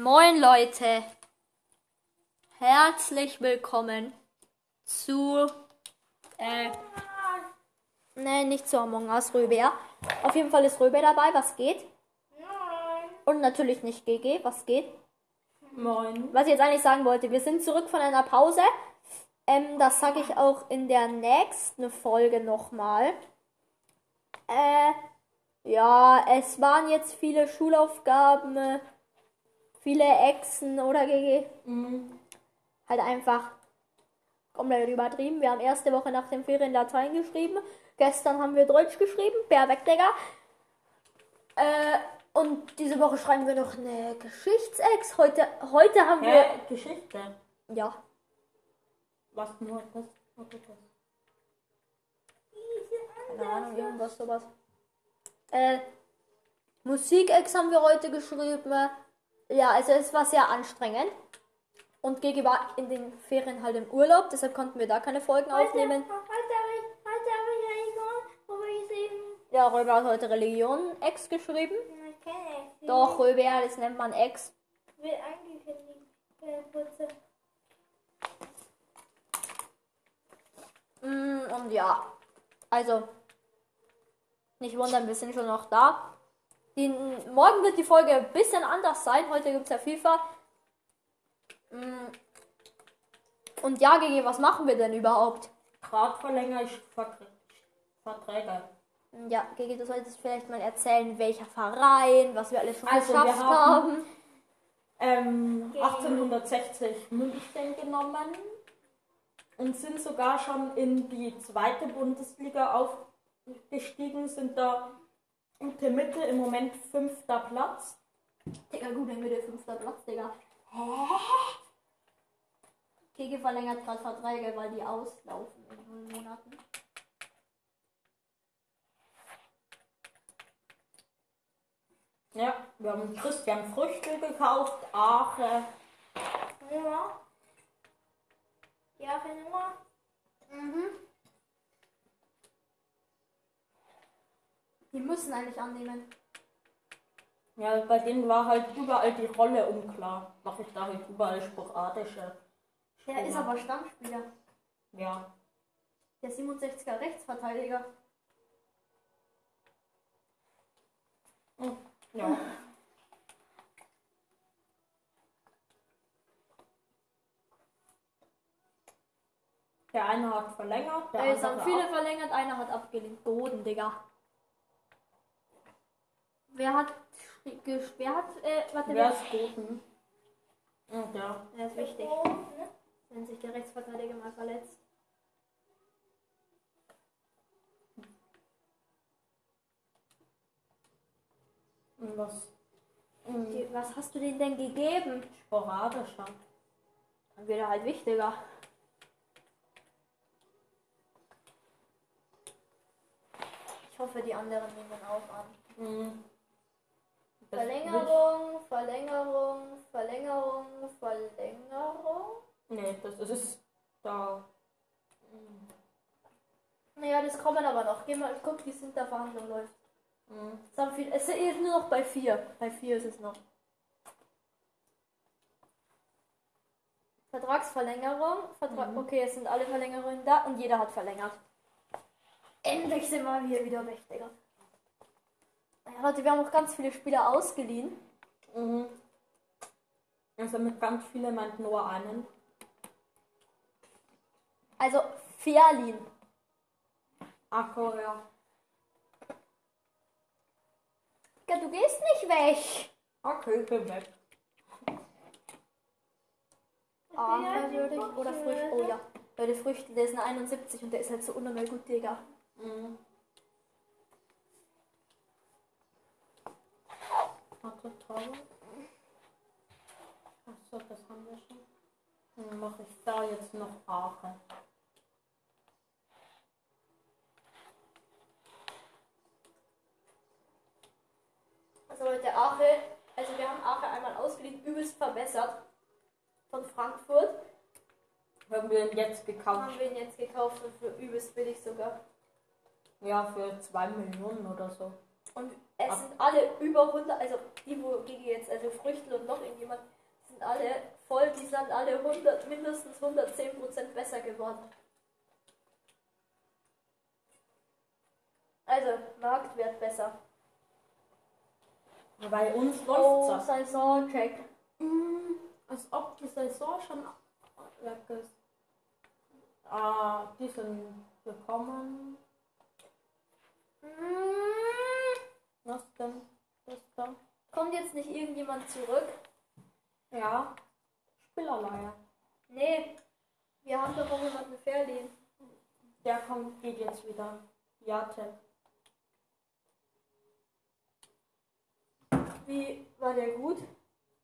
Moin Leute, herzlich willkommen zu, äh, ne, nicht zu Among Us, Röber. Auf jeden Fall ist Röber dabei, was geht? Und natürlich nicht GG, was geht? Moin. Was ich jetzt eigentlich sagen wollte, wir sind zurück von einer Pause. Ähm, das sage ich auch in der nächsten Folge nochmal. Äh, ja, es waren jetzt viele Schulaufgaben, viele Echsen oder GG. Mhm. Halt einfach komplett übertrieben. Wir haben erste Woche nach den Ferien Latein geschrieben. Gestern haben wir Deutsch geschrieben. Bär weg, Digga. Äh, und diese Woche schreiben wir noch eine Geschichtsex. Heute, heute haben wir. Hä? Geschichte. Ja. Was nur das? Was das? Keine Ahnung, irgendwas sowas. Äh, Musikex haben wir heute geschrieben. Ja, also es war sehr anstrengend. Und Gigi war in den Ferien halt im Urlaub, deshalb konnten wir da keine Folgen aufnehmen. Ja, Röber hat heute Religion Ex geschrieben. Doch, Röber, das nennt man Ex. Mm, Und ja, also nicht wundern, wir sind schon noch da. Die, morgen wird die Folge ein bisschen anders sein. Heute gibt es ja FIFA. Mm. Und ja, Gigi, was machen wir denn überhaupt? Grad verlängere ich Vertr- Verträge. Ja, Gigi, du solltest vielleicht mal erzählen, welcher Verein, was wir alles schon Also, wir geschafft haben- haben. Ähm, 1860 München genommen und sind sogar schon in die zweite Bundesliga aufgestiegen, sind da der Mitte im Moment fünfter Platz. Digga, gut, wird der fünfter Platz, Digga. Hä? Gigi verlängert gerade Verträge, weil die auslaufen in null Monaten. Ja, wir haben Christian Früchtel gekauft, Aache. Mhm. Die müssen eigentlich annehmen. Ja, bei denen war halt überall die Rolle unklar. Mache ich da halt überall sporadische. Der ist aber Stammspieler. Ja. Der 67er Rechtsverteidiger. Ja. Der eine hat verlängert, der Es haben andere viele auch. verlängert, einer hat abgelehnt. Boden, Digga. Wer hat. Wer hat. Äh, warte, Wer wer ist Boden? Und ja. Der ist wichtig. Wenn sich der Rechtsverteidiger mal verletzt. Und was? Mhm. Die, was hast du denen denn gegeben? Sporadischer. Dann wird er halt wichtiger. Ich hoffe, die anderen nehmen auch an. Verlängerung, Verlängerung, Verlängerung, Verlängerung. Nee, das ist da. Naja, das kommen aber noch. Geh mal, guck, wie es in der Verhandlung läuft. Mhm. Es, haben viel, es ist nur noch bei vier. Bei vier ist es noch. Vertragsverlängerung. Vertra Mhm. Okay, es sind alle Verlängerungen da und jeder hat verlängert. Endlich sind wir hier wieder mächtiger. Ja, Leute, wir haben auch ganz viele Spieler ausgeliehen. Mhm. Also mit ganz vielen meint nur einen. Also verliehen. Ach so, ja. Ja, du gehst nicht weg. Okay, ich bin weg. Ah, würde ich. Oder Früchte. Oh ja. Leute, Früchte, der ist eine 71 und der ist halt so unnormal gut, Digga. Mhm. Toll. Achso, das haben wir schon. Dann mache ich da jetzt noch Aachen. Also Leute, Ache, also wir haben Ache einmal ausgeliehen, übelst verbessert. Von Frankfurt. Haben wir ihn jetzt Haben gekauft? wir ihn jetzt gekauft und für übelst billig sogar. Ja, für 2 Millionen oder so. Und es Ab- sind alle über 100, also die, wo die jetzt, also Früchtel und noch irgendjemand, sind alle voll, die sind alle 100, mindestens 110% besser geworden. Also, Marktwert besser. Bei uns Oh, läuft es. Saisoncheck. Als ob die Saison schon weg ist. Ah, die sind gekommen. Was denn? Das da? Kommt jetzt nicht irgendjemand zurück? Ja. Spielerleihe. Nee, wir haben doch auch jemanden verliehen. Der kommt, geht jetzt wieder. Jate. Wie war der gut?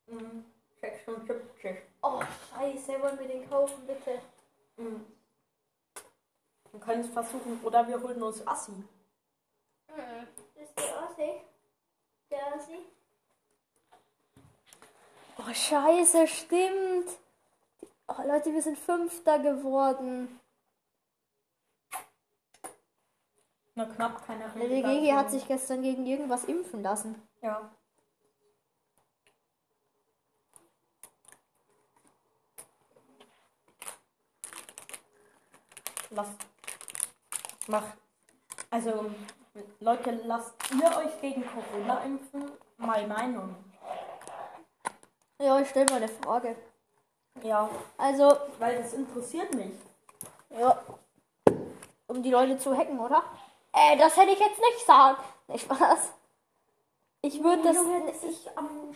Mhm. 76. Oh, scheiße, wollen wir den kaufen, bitte? Mhm. Wir können es versuchen. Oder wir holen uns Assi. Mhm. Der Ossi? Oh, scheiße, stimmt. Oh, Leute, wir sind Fünfter geworden. Na knapp keine Der DGG hat sich gestern gegen irgendwas impfen lassen. Ja. Lass. Mach. Also, Leute, lasst ihr euch gegen Corona impfen? Meine Meinung. Ja, ich stelle mal eine Frage. Ja, Also, weil das interessiert mich. ja. Um die Leute zu hacken, oder? Äh, das hätte ich jetzt nicht sagen. Nicht Spaß. Ich würde das. Junge, das ist am,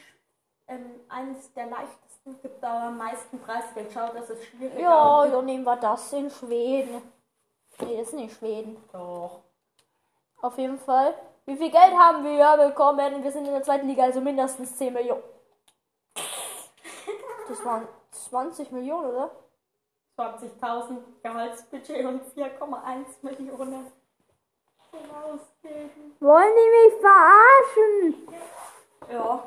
ähm, eines der leichtesten, gibt da am meisten Preisgeld. Schau, das ist schwierig. Ja, dann nehmen wir das in Schweden. Nee, das ist nicht Schweden. Doch. Auf jeden Fall. Wie viel Geld haben wir bekommen? Wir sind in der zweiten Liga, also mindestens 10 Millionen. Das waren 20 Millionen, oder? 20.000 Gehaltsbudget und 4,1 Millionen zum Ausgeben. Wollen die mich verarschen? Ja.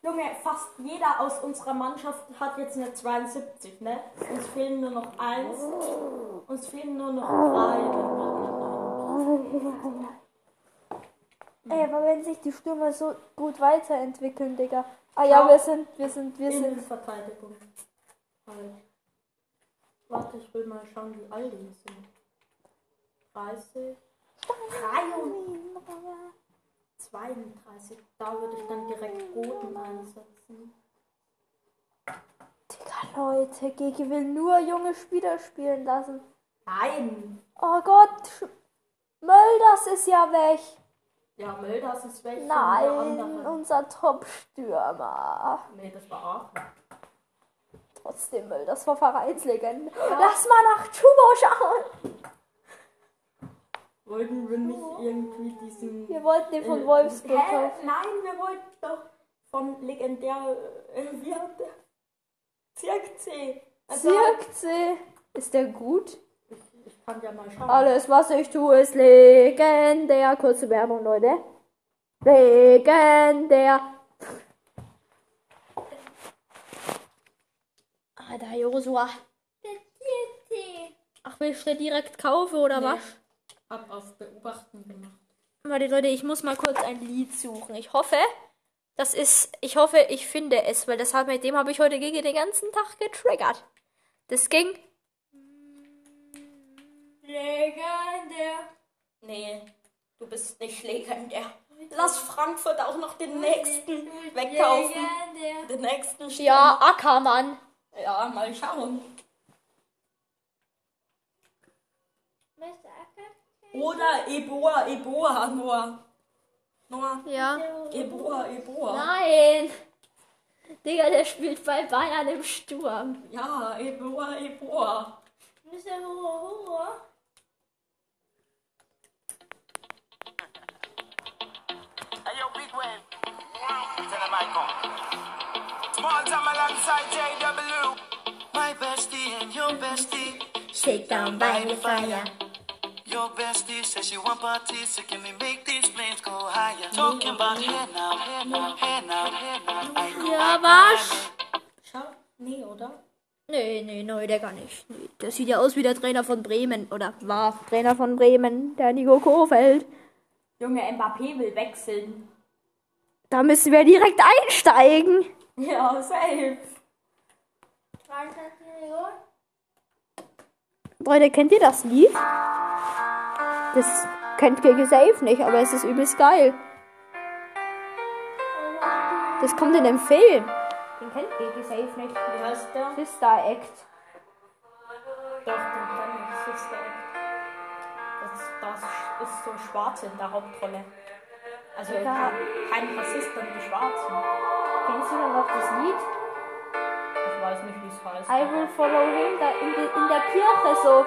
Junge, fast jeder aus unserer Mannschaft hat jetzt eine 72, ne? Uns fehlen nur noch eins. Uns fehlen nur noch drei. Ey, aber wenn sich die Stürmer so gut weiterentwickeln, Digga. Ah ja, wir sind, wir sind, wir sind. Innenverteidigung. Halt. Warte, ich will mal schauen, wie alt die sind. 30. 32. Da würde ich dann direkt Boden einsetzen. Digga, Leute, Gigi will nur junge Spieler spielen lassen. Nein! Oh Gott, Mölders ist ja weg. Ja, Mölders ist weg. Nein, unser Top-Stürmer. Nee, das war Aachen. Trotzdem Mölders war Vereinslegende. Lass mal nach Chubo schauen. Wollten wir nicht irgendwie diesen. Wir wollten den von Äh, Wolfsburg Hä? kaufen. Nein, wir wollten doch von legendär. Äh, wie hat der? Zirkzee. Also, Zirkzee. Ist der gut? Kann ja mal schauen. Alles, was ich tue, ist legendär. Kurze Werbung, Leute. Legendär. Ah, da Josua. Ach, willst du direkt kaufen oder Nee. was? Hab auf Beobachten gemacht. Warte, Leute, ich muss mal kurz ein Lied suchen. Ich hoffe, das ist, ich hoffe, ich finde es, weil das hat, mit dem habe ich heute gegen den ganzen Tag getriggert. Das ging. Legendär. Nee, du bist nicht legendär. Lass Frankfurt auch noch den nächsten wegkaufen. Den nächsten Stürmer. Ja, Ackermann. Ja, mal schauen. Oder Eboa, Eboa, Noah. Noah, Ja. Eboa, Eboa. Nein. Digga, der spielt bei Bayern im Sturm. Ja, Eboa, Eboa. Hey, Tell them I come. Small time alongside JW. My bestie and your bestie. Sit down by the fire. Your bestie says she want parties, so can we make these flames go higher? Talking about hey now, hey now, hey now, hey now. I go Ja, was? Schau, nee, oder? Nee, nee, nee, der gar nicht. Nee, der sieht ja aus wie der Trainer von Bremen. Oder war Trainer von Bremen, der Nico Kofeld. Junge, Mbappé will wechseln. Da müssen wir direkt einsteigen. Ja, safe. Leute, kennt ihr das Lied? Das kennt ihr safe nicht, aber es ist übelst geil. Das kommt in dem Film. Den kennt ihr safe nicht. Wie heißt der? Sister Act. Doch, den kann ich Sister. Das, das ist so Schwarze in der Hauptrolle. Also Ja. kein, Rassist und die Schwarzen. Kennst du dann noch das Lied? Ich weiß nicht, wie es heißt. I will follow him da in, in der Kirche so.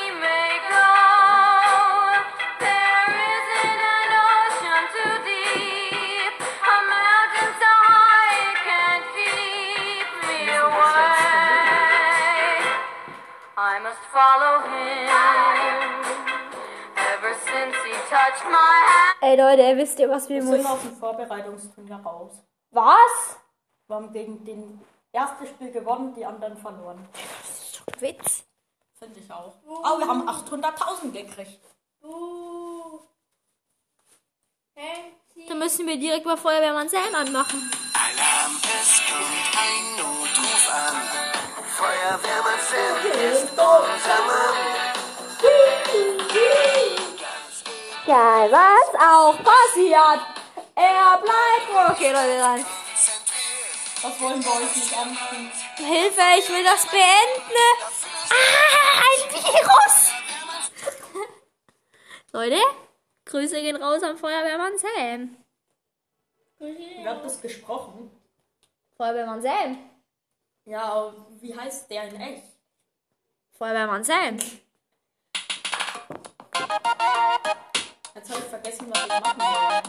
Ey Leute, wisst ihr, was wir Wir sind müssen? aus dem Vorbereitungsturnier raus. Was? Wir haben gegen den ersten Spiel gewonnen, die anderen verloren. Witz. Finde ich auch. Oh, wir haben 800.000 gekriegt. Da müssen wir direkt mal Feuerwehrmann Sam anmachen. Alarm, es kommt ein Notruf an. Feuerwehrmann Ja, was auch passiert. Er bleibt. Okay, Leute, dann. Das wollen wir euch nicht antun. Hilfe, ich will das beenden. Ah, ein Virus. Leute, Grüße gehen raus an Feuerwehrmann Sam. Wie wird das gesprochen? Feuerwehrmann Sam. Ja, aber wie heißt der in echt? Feuerwehrmann Sam. Jetzt habe ich vergessen, was ich machen will.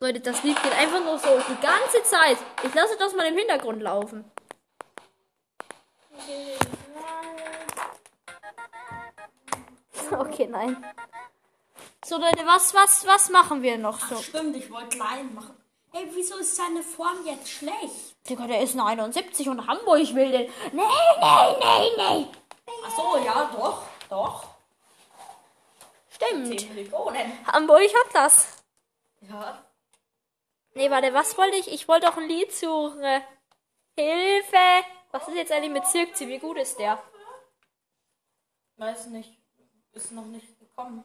Leute, das Lied geht einfach nur so die ganze Zeit. Ich lasse das mal im Hintergrund laufen. Okay, nein. So, Leute, was, was, was machen wir noch so? Stimmt, ich wollte Laien machen. Ey, wieso ist seine Form jetzt schlecht? Digga, der ist eine 71 und Hamburg will den. Nee, nee, nee, nee. Ach so, ja, doch, doch. Stimmt. 10 Millionen. Hamburg hat das. Ja. Nee, warte, was wollte ich? Ich wollte auch ein Lied suchen. Hilfe! Was ist jetzt eigentlich mit Zirkzi? Wie gut ist der? Weiß nicht. Ist noch nicht gekommen.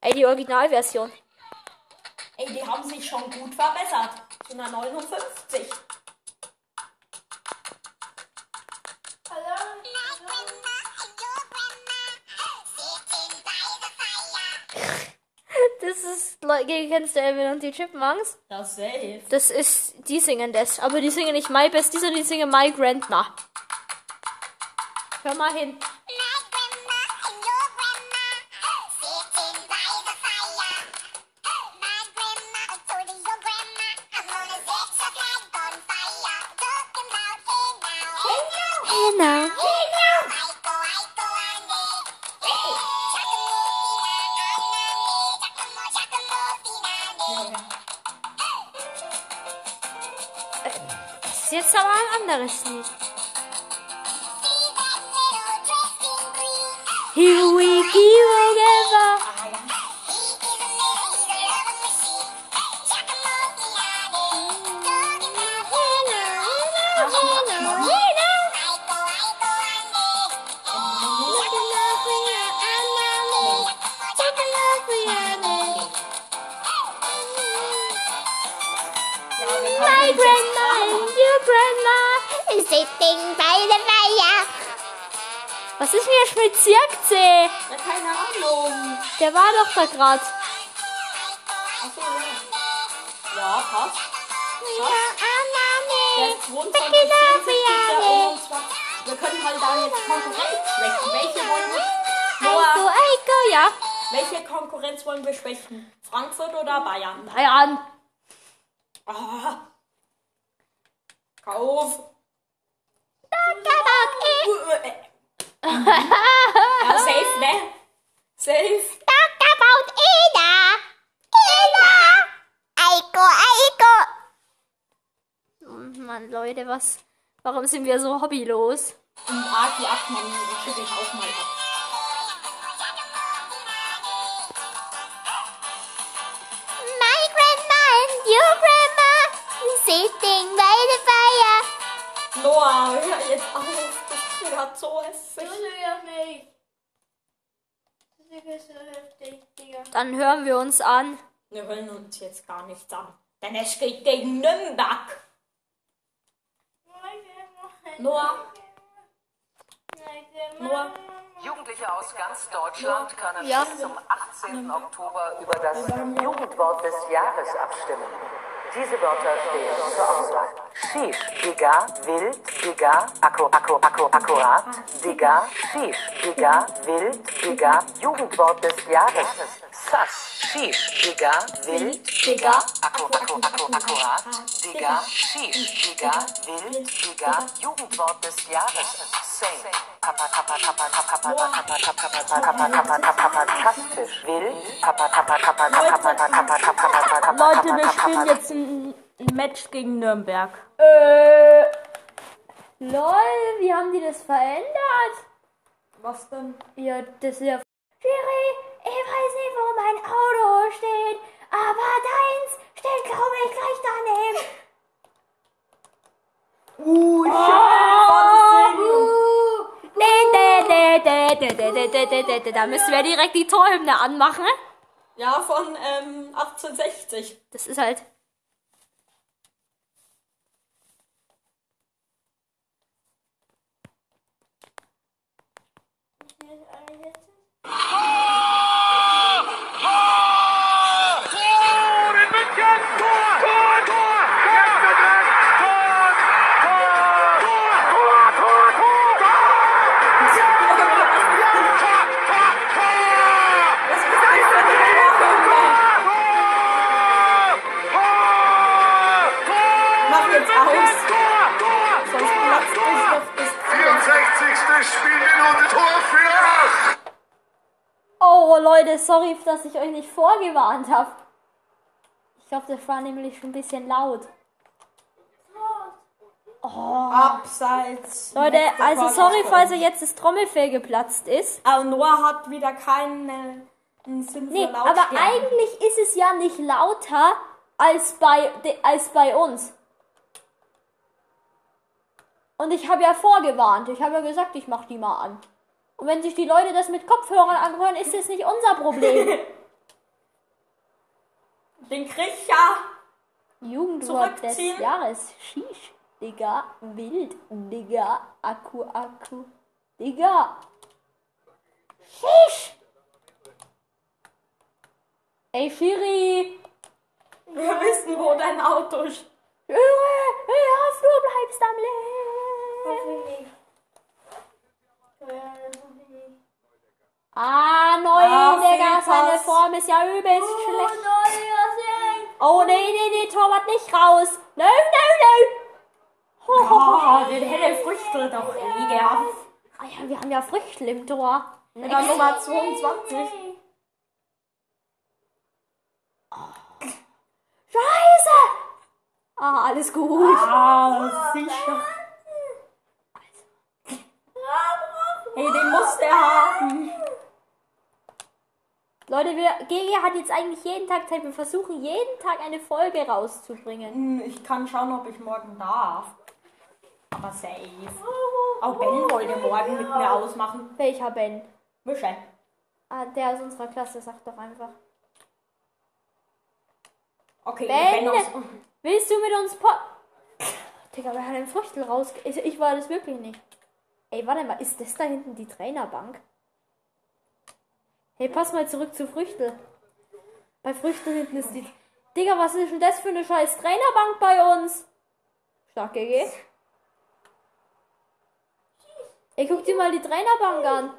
Ey, die Originalversion. Ey, die haben sich schon gut verbessert. Zu einer 59. Das ist, Leute, kennst du Elvin und die Chipmunks? Ja, safe. Das ist, die singen das. Aber die singen nicht My Bestie, sondern die singen My Grandma. Hör mal hin. My kommen jetzt grandma sitting by the fire. Was ist denn mit Zirkzee? Ja, keine Ahnung. Der war doch da grad. Achso, ja. Ja, passt. Der ist 22, 24, der 21. Wir können halt da jetzt Konkurrenz schwächen. Welche wollen wir? Eiko, Noah, Eiko, ja. welche Konkurrenz wollen wir schwächen? Frankfurt oder Bayern? Bayern. Ah. Kauf. Ja, safe, ne? Safe. Talk about Ida. Ida. Eiko, Eiko. Oh Mann, Leute, was? Warum sind wir so hobbylos? Und Aki Achmann schicke ich auch mal ab. Noah, hör jetzt auf. Das ist gerade so hässlich. Dann hören wir uns an. Wir hören uns jetzt gar nichts an. Denn es geht gegen Nürnberg. Noah, Noah. Jugendliche aus ganz Deutschland können Ja. bis zum 18. Oktober über das Jugendwort des Jahres abstimmen. Diese Wörter stehen zur Auswahl. Shish, Digga, wild, Digga, Akku, Akku, Akku, akkurat, Digga, Shish, Digga, wild, Digga, Jugendwort des Jahres. Sass, Shish, Digga, wild, Digga, Akku, Akku, Akku, akkurat, Digga, Shish, Digga, wild, Digga, Jugendwort des Jahres. Same. Leute, wir spielen jetzt ein ein Match gegen Nürnberg. Äh. Lol, wie haben die das verändert? Was denn? Ja, das ist ja. Schiri, ich weiß nicht, wo mein Auto steht, aber deins steht, glaube ich, gleich daneben. Uh, ich oh, uh. Da müssen wir direkt die Torhymne anmachen. Ja, von ähm, 1860. Das ist halt I hit Leute, sorry, dass ich euch nicht vorgewarnt habe. Ich glaube, das war nämlich schon ein bisschen laut. Abseits. Leute, also sorry, falls euch jetzt das Trommelfell geplatzt ist. Aber Noah hat wieder keinen Sinn Nee, aber eigentlich ist es ja nicht lauter als bei, als bei uns. Und ich habe ja vorgewarnt. Ich habe ja gesagt, ich mach die mal an. Und wenn sich die Leute das mit Kopfhörern anhören, ist es nicht unser Problem. Den krieg ich ja. Jugendwort des. Jahres. Shish, Digga, wild, Digga, Akku, Akku, Digga. Shish! Ey, Shiri! Wir wissen, wo dein Auto ist. Junge, ich hoffe, du bleibst am Leben. Neu, Ah, Digga, seine Fehlpass. Form ist ja übelst schlecht. Oh, nee, nee, nee, Torwart nicht raus. Nö, nö, nö. Oh, den hätte Früchtel doch eh gehabt. Ah ja, wir haben ja Früchtel im Tor. Ja, Nummer 22. Scheiße! Ah, alles gut. Ah, sicher. Hey, den muss der haben. Leute, wir, GG hat jetzt eigentlich jeden Tag Zeit. Wir versuchen jeden Tag eine Folge rauszubringen. Hm, Ich kann schauen, ob ich morgen darf. Aber safe. Auch Ben wollte morgen mit mir ausmachen. Welcher Ben? Mische. Ah, der aus unserer Klasse, sag doch einfach. Okay, Ben! Ben aus... Willst du mit uns po Digga, wer hat den Früchtel raus? Ich war das wirklich nicht. Ey, warte mal, ist das da hinten die Trainerbank? Hey, pass mal zurück zu Früchtel. Bei Früchtel hinten ist die. Digga, was ist denn das für eine scheiß Trainerbank bei uns? Stark GG. Ey, guck dir mal die Trainerbank an.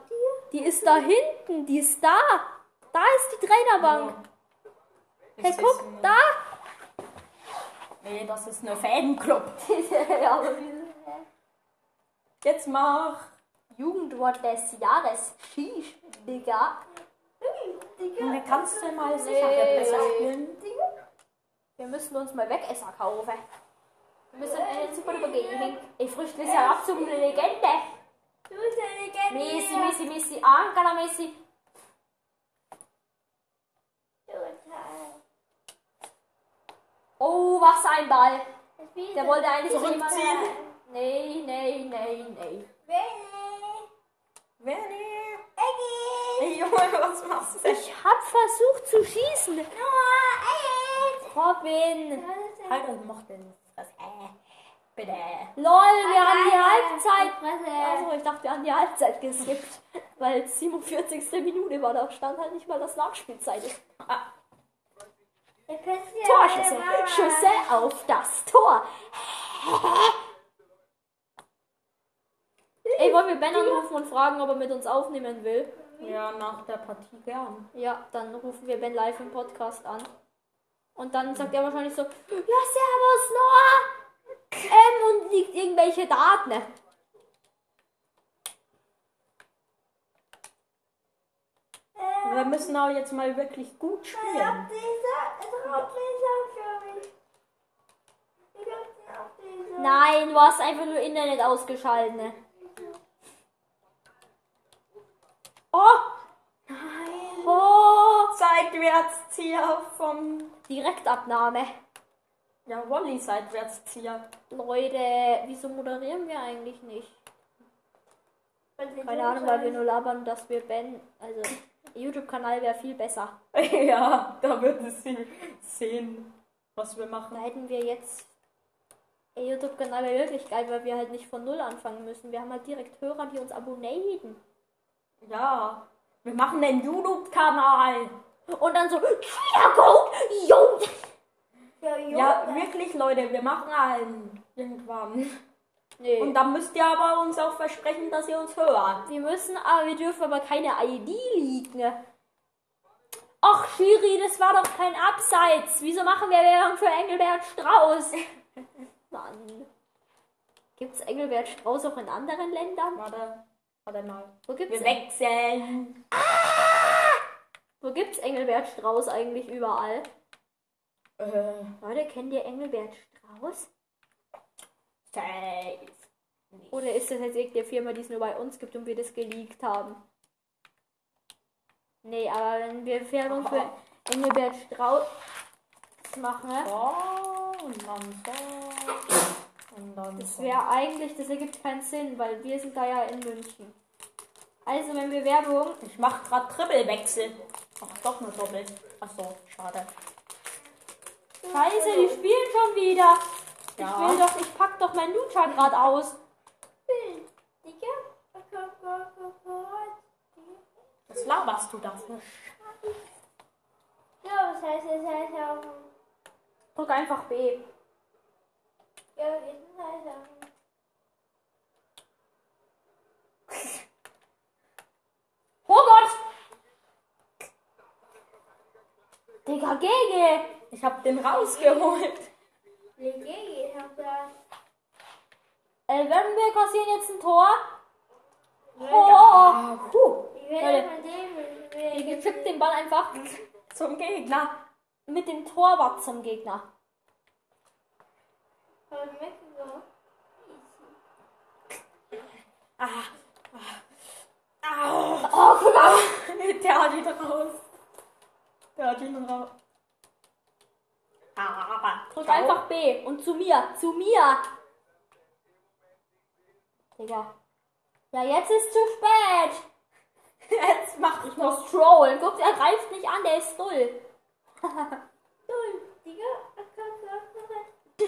Die ist da hinten, die ist da. Da ist die Trainerbank. Hey, guck, da. Nee, das ist eine Fanclub. ja, aber diese- Jetzt mach. Jugendwort des Jahres. Sheesh, Digga. Junge, kannst du mal sicher besser spielen? Wir müssen uns mal Wegesser kaufen. Wir müssen eine super über Gaming. Ey, Früchte ist ja absolut eine Legende. Du bist eine Legende. Messi, Messi, Messi, Ankara Messi. Oh, was ein Ball. Der wollte eigentlich Zurückziehen. Nee, nee, nee, nee. Benny. Benny. Eggy. Ey, Junge, was machst du denn? Ich hab versucht zu schießen. Noah. Robin. Halt euch noch den Fresse. Bitte. Lol, wir haben die. Halbzeit. Also, ich dachte, wir haben die Halbzeit geskippt. Weil 47. Minute war, da stand halt nicht mal, dass Nachspielzeit. Ah, Torschüsse. Schüsse auf das Tor. Wollen wir Ben anrufen und fragen, ob er mit uns aufnehmen will? Ja, nach der Partie gern. Ja, dann rufen wir Ben live im Podcast an. Und dann sagt er wahrscheinlich so, ja, servus, Noah. Ähm, und liegt irgendwelche Daten. Wir müssen auch jetzt mal wirklich gut Ich spielen. hab diese Drahtleser für mich. Ich hab diese. Nein, du hast einfach nur Internet ausgeschaltet. ne? Oh! Nein! Oh! Seitwärtszieher vom. Direktabnahme. Ja, Wolli Seitwärtszieher. Leute, wieso moderieren wir eigentlich nicht? Keine Ahnung, weil wir nur labern, dass wir Ben, also YouTube-Kanal wäre viel besser. ja, da würden sie sehen, was wir Da machen. hätten wir jetzt. YouTube-Kanal wäre wirklich geil, weil wir halt nicht von null anfangen müssen. Wir haben halt direkt Hörer, die uns abonnieren. Ja, wir machen den YouTube-Kanal. Und dann so, ja, go, yo! Ja, jo, Ja, wirklich, Leute, wir machen einen. Irgendwann. Nee. Und dann müsst ihr aber uns auch versprechen, dass ihr uns hört. wir müssen, aber wir dürfen aber keine ID liegen. Ach, Schiri, das war doch kein Abseits. Wieso machen wir Werbung für Engelbert Strauß? Mann. Gibt's Engelbert Strauß auch in anderen Ländern? Warte, warte mal. Wo gibt's, Wir wechseln. Wo gibt's Engelbert Strauß eigentlich überall? Äh, Leute, kennt ihr Engelbert Strauß? safe. Oder ist das jetzt irgendeine Firma, die es nur bei uns gibt und wir das geleakt haben? Nee, aber wenn wir Werbung für Engelbert Strauß machen, ne? So, und dann so. Und dann das so. wäre eigentlich, das ergibt keinen Sinn, weil wir sind da ja in München. Also, wenn wir Werbung. Ich mach grad Trippelwechsel. Ach, doch nur Doppel. Ach so, schade. Scheiße, die spielen schon wieder. Ich Ja. will doch, ich pack doch mein Lucha gerade aus. Was laberst du da Ja, was heißt das heißt auch. Drück einfach B. Ja, ist das heißt auch. Oh Gott! Digga, Gege! Ich hab den rausgeholt. Legege, ich hab da. Äh, wenn wir kassieren jetzt ein Tor. Oh, Ah, puh, Ich will Leute. von dem. Ich Gege will. den Ball einfach zum Gegner. mit dem Torwart zum Gegner. Ah. Ah. Oh, guck mal. Der hat ihn raus. Der hat ihn raus. Drück einfach B und zu mir, zu mir. Digga. Ja, jetzt ist zu spät. Jetzt mach ich Ich noch. muss trollen. Guck, er greift nicht an, der ist null. Null. Digga.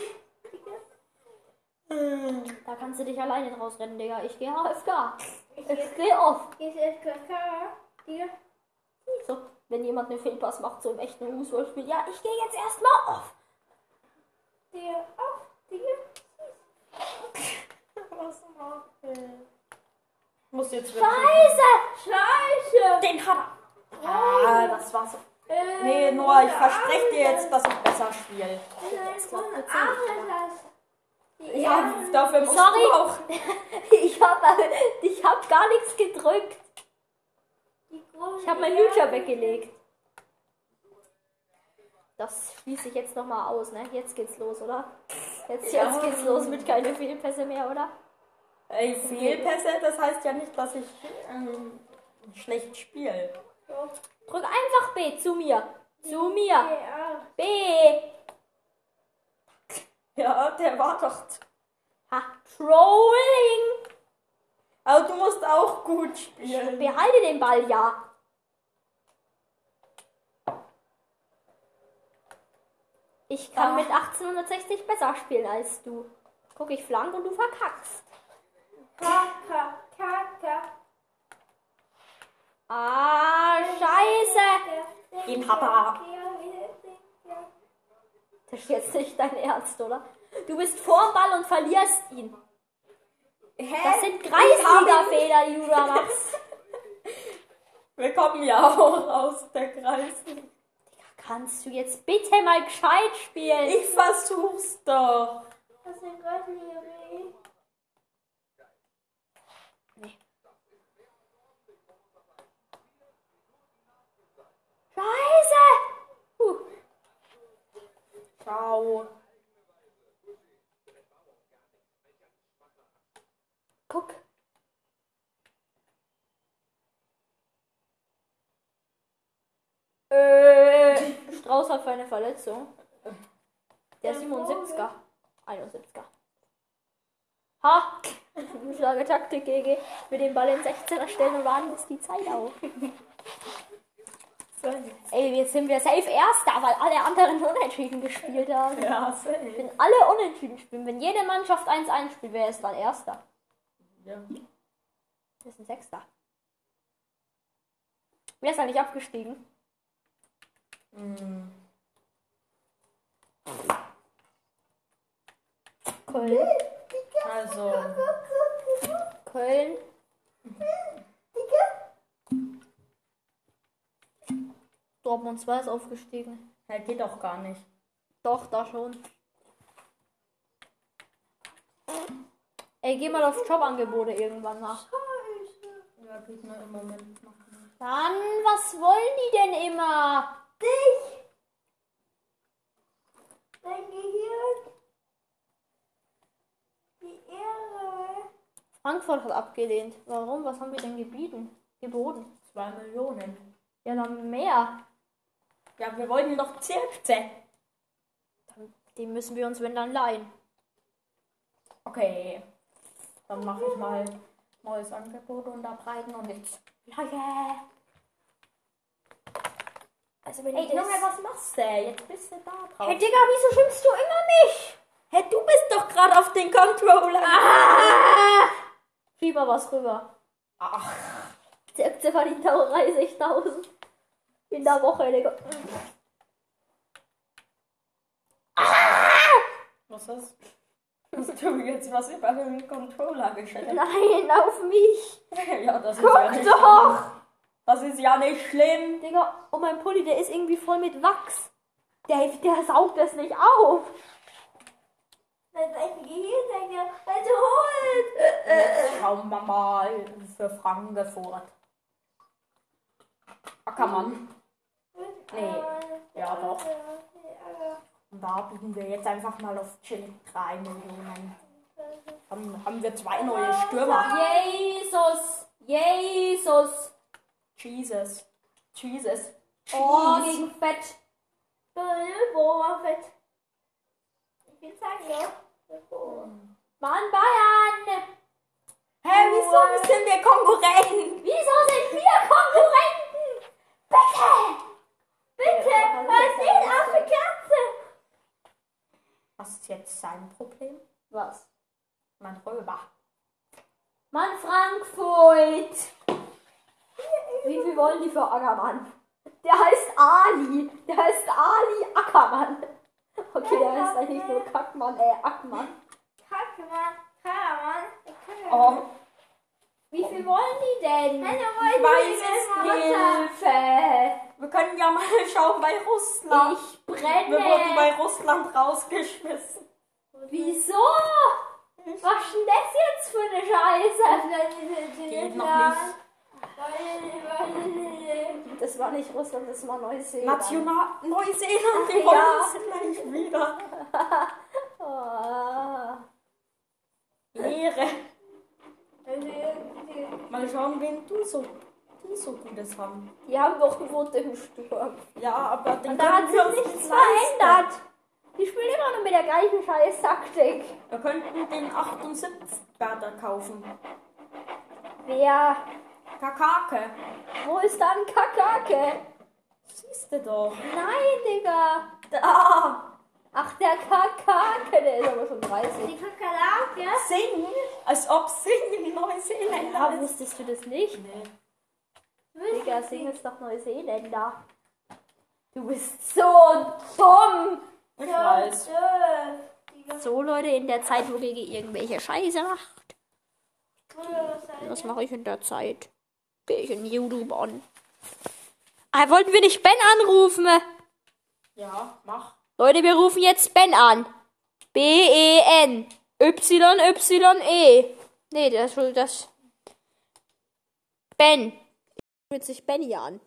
Da kannst du dich alleine draus rennen, Digga. Ich gehe AFK. Ich gehe off. Gehst du FKK? Digga? So, wenn jemand einen Fehlpass macht, so im echten Fußballspiel, ja, ich gehe jetzt erstmal off. Digga, auf, Digga. Was macht der? Muss jetzt Scheiße! Scheiße! Den hat er. Ah, das war's. Nee, Noah, ich verspreche dir jetzt, dass ich besser spiele. Ja, dafür musst Sorry. du auch. Ich hab, ich hab gar nichts gedrückt. Ich habe mein Hüter weggelegt. Das schließe ich jetzt nochmal aus, ne? Jetzt geht's los, oder? Jetzt, Ja. jetzt geht's los mit keine Fehlpässe mehr, oder? Ey, Fehlpässe, das heißt ja nicht, dass ich ähm, schlecht spiele. Drück einfach B zu mir. Zu mir. Ja. B. Ja, der war doch. Ha, Trolling. Aber du musst auch gut spielen. Behalte den Ball, ja. Ich kann Ah. mit 1860 besser spielen als du. Guck, ich flank und du verkackst. Kaka, Kaka. Ah, scheiße. Den Papa. Das ist jetzt nicht dein Ernst, oder? Du bist vorm Ball und verlierst ihn. Das sind Kreisliga-Fehler, die du da machst. Wir kommen ja auch aus der Kreisliga. Kannst du jetzt bitte mal gescheit spielen? Ich versuch's doch. Das ist Gott, Miri. Scheiße! Puh. Ciao. Guck. Äh, Strauß hat für eine Verletzung. Der 77er. 71er. Ha! Schlage Taktik GG. Mit dem Ball in 16er stellen und warten, bis die Zeit auf. Ey, jetzt sind wir safe Erster, weil alle anderen unentschieden gespielt haben. Ja, safe. Wenn alle unentschieden spielen, wenn jede Mannschaft 1-1 spielt, wer ist dann Erster? Ja. Ist ein Sechster. Wer ist eigentlich abgestiegen? Hm. Köln. Also, Köln. Dortmund 2 ist aufgestiegen. er geht doch gar nicht. Doch, da schon. Ey, geh mal auf Jobangebote irgendwann nach. Ja, geht mir im Moment. Mann, was wollen die denn immer? Dich! Dein Gehirn! Die Ehre! Frankfurt hat abgelehnt. Warum? Was haben wir denn gebieten? Geboten? Zwei Millionen. Ja, dann mehr. Ja, wir wollten doch Zirkze. Den müssen wir uns, wenn dann, leihen. Okay. Dann mache ich mal neues Angebot unterbreiten und jetzt. Ja, ja. Also wenn Ey, ich das... Junge, was machst du? Jetzt bist du da drauf. Hey, Digga, wieso schimpfst du immer mich? Hey, du bist doch gerade auf den Controller. Ah! Schieb mal was rüber. Ach, Zirkze verdient auch 30.000. In der Woche, Digga. was ist? Hast du jetzt was über den Controller gestellt? Nein, auf mich. ja, das ist Guck ja nicht doch. Das ist ja nicht schlimm. Digga, und mein Pulli, der ist irgendwie voll mit Wachs. Der, der saugt das nicht auf. Dein Gehirn, dein Gehirn! Also holt! Jetzt schauen wir mal für Frankfurt. Ackermann. Nee. Ja, doch. Und da bieten wir jetzt einfach mal auf chillig 3 Millionen. Dann haben wir zwei neue Stürmer. Jesus. Jesus. Jesus. Jesus. Oh, gegen Fett. Boah, fett! Ich will sagen, ja. Mann, Bayern. Hä, wieso sind wir Konkurrenten? Wieso sind wir Konkurrenten? Bitte. Bitte! Was geht auf die Katze? Was ist jetzt sein Problem? Was? Mein Röber. Mann, Frankfurt. Wie viel wollen die für Ackermann? Der heißt Ali. Der heißt Ali Ackermann. Okay, der heißt eigentlich nur Kackmann, äh, Ackmann. Kacke, Mann. Kacke, Mann. Oh, Wie viel wollen die denn? Nein, ich weiß es nicht. Hilfe! Wir können ja mal schauen bei Russland. Ich Wir wurden brenne! bei Russland rausgeschmissen. Wieso? Was ist denn das jetzt für eine Scheiße? Geht noch nicht. Das war nicht Russland, das war Neuseeland. National Neuseeland, die ja. gleich wieder. Ah. Ehre. Mal schauen, wen du so, die so Gutes haben. Die haben doch gewohnt im Sturm. Ja, aber den Und da hat sich nichts verändert. Die spielen immer noch mit der gleichen scheiß Taktik. Wir könnten den 78 Berder kaufen. Wer? Kakake. Wo ist dann Kakake? Siehst du doch. Nein, Digga. Da. Ach, der Kakake, der ist aber schon 30. Die Kakerlake? Singen, als ob Singen in Neuseeland Ja, ist. wusstest du das nicht? Nee. Digga, Sing ist doch Neuseeländer. Du bist so dumm. Ich weiß. So, Leute, in der Zeit, wo Gigi irgendwelche Scheiße macht. Was mache ich in der Zeit? Gehe ich in YouTube an. Ah, wollten wir nicht Ben anrufen? Ja, mach. Leute, wir rufen jetzt Ben an. B-E-N. Y-Y-E. Nee, das ist das. Ben. Ich rufe jetzt nicht Benny an.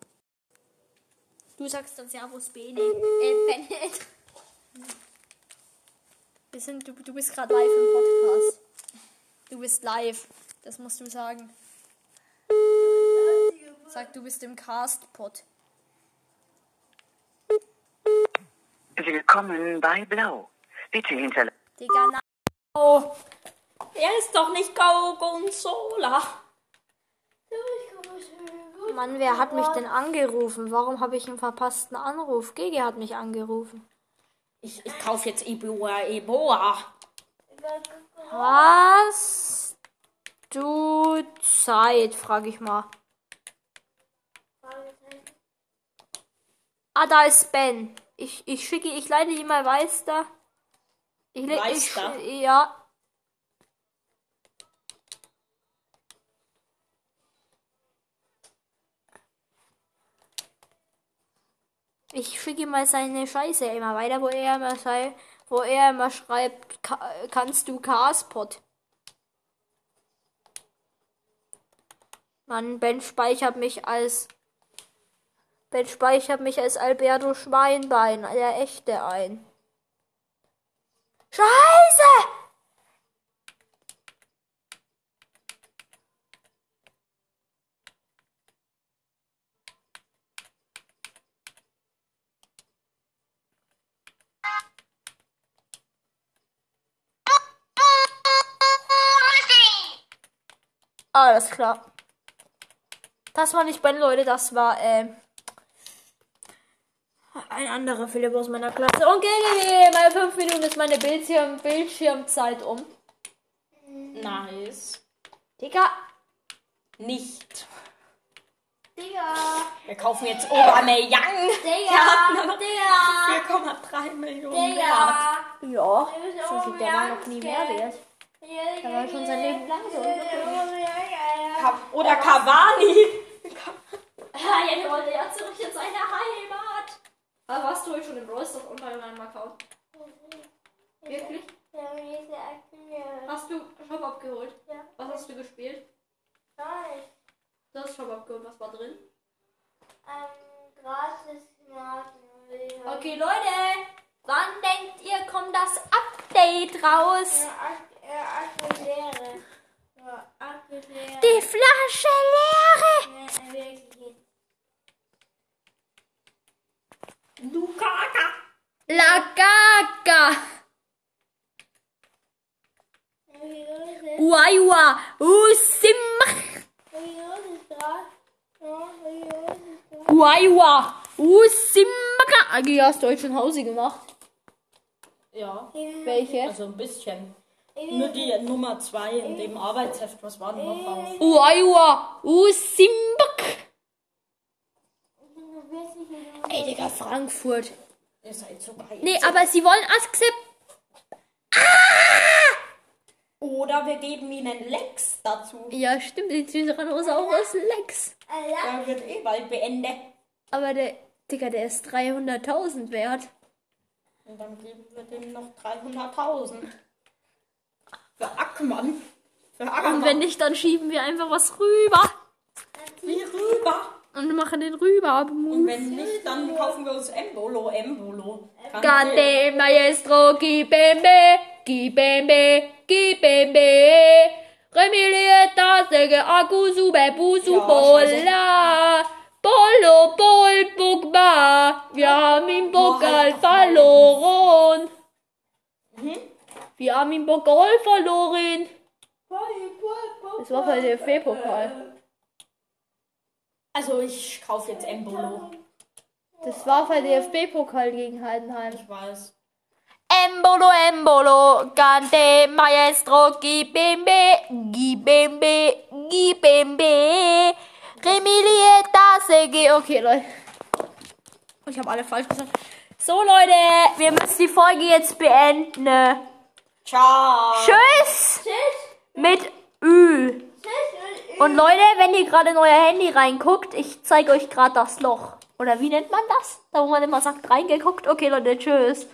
Du sagst dann Servus Bene. Äh, Ben. Wir sind, du, du bist gerade live im Podcast. Du bist live. Das musst du sagen. Sag, du bist im Cast-Pod. Willkommen bei Blau. Bitte hinterlassen. Digga, na. Oh, er ist doch nicht Gorgonzola. Mann, wer hat mich denn angerufen? Warum habe ich einen verpassten Anruf? Gigi hat mich angerufen. Ich, ich kaufe jetzt Eboa Eboa. Hast du Zeit, frage ich mal. Ah, da ist Ben. Ich, ich schicke, ich leite ihm mal Weister. Ich, le- ich, ja. Ich schicke mal seine Scheiße immer weiter, wo er immer sei, wo er immer schreibt, "Ka- kannst du Caspot? Mann, Ben speichert mich als Ben speichert mich als Alberto Schweinbein, der echte ein. Scheiße! Alles klar. Das war nicht Ben, Leute, das war, äh, ein anderer Philipp aus meiner Klasse. Und GGG, meine 5 Minuten ist meine Bildschirm Bildschirmzeit um. Nice. Digga, Nicht. Digga. Wir kaufen jetzt Aubameyang. Digga. Digga. 4,3 Millionen wert. Digga. ja, so viel, der war noch nie mehr wert. Der war schon sein Leben lang so. Oder Cavani. Ja, jetzt wollte er zurück in seine Heimat. Aber warst du heute schon im Rollstock unter meinem Account? Wirklich? Hast du Shop abgeholt? Ja. Was hast du gespielt? Du hast Shop abgeholt, was war drin? Okay, Leute, wann denkt ihr, kommt das Update raus? Die Flasche leere! Lukaka. La Gaga! Uaiwa! Usimach! Uaiwa! Usimaka! Agi, hast du heute schon Hause gemacht? Ja, Welche? also ein bisschen. Nur die Nummer 2 in dem Arbeitsheft. Was war denn noch drauf? Uaiua, Usimbak. Ey, Digga, Frankfurt. Ihr seid so geil. Nee, aber sie wollen Akzept. Oder wir geben ihnen Lex dazu. Ja, stimmt, die Tyrannosaurus Lex. Der wird eh bald beendet. Aber der, Digga, der ist 300.000 wert. Und dann geben wir dem noch 300.000. Für Ackmann. Für Ackmann. Und wenn nicht, dann schieben wir einfach was rüber. Wie rüber. Und machen den rüber. Und wenn nicht, dann kaufen wir uns Embolo. Embolo. Grande maestro, gibembe, gibembe, gibembe. Remilieta, sege, aku, sube, busu, bola. Bolo, bol, bugba. Wir haben im Pokal verloren. Wir haben im Pokal verloren. Das war für den DFB-Pokal. Also ich kaufe jetzt Embolo. Das war für den DFB-Pokal gegen Heidenheim. Ich weiß. Embolo, embolo, cante maestro, gibembe, gibembe, gibembe, remilieta, sege. Okay, Leute. Ich habe alle falsch gesagt. So, Leute, wir müssen die Folge jetzt beenden. Ciao. Tschüss! Mit Ü. Und Leute, wenn ihr gerade in euer Handy reinguckt, ich zeige euch gerade das Loch. Oder wie nennt man das? Da wo man immer sagt, reingeguckt. Okay, Leute, tschüss.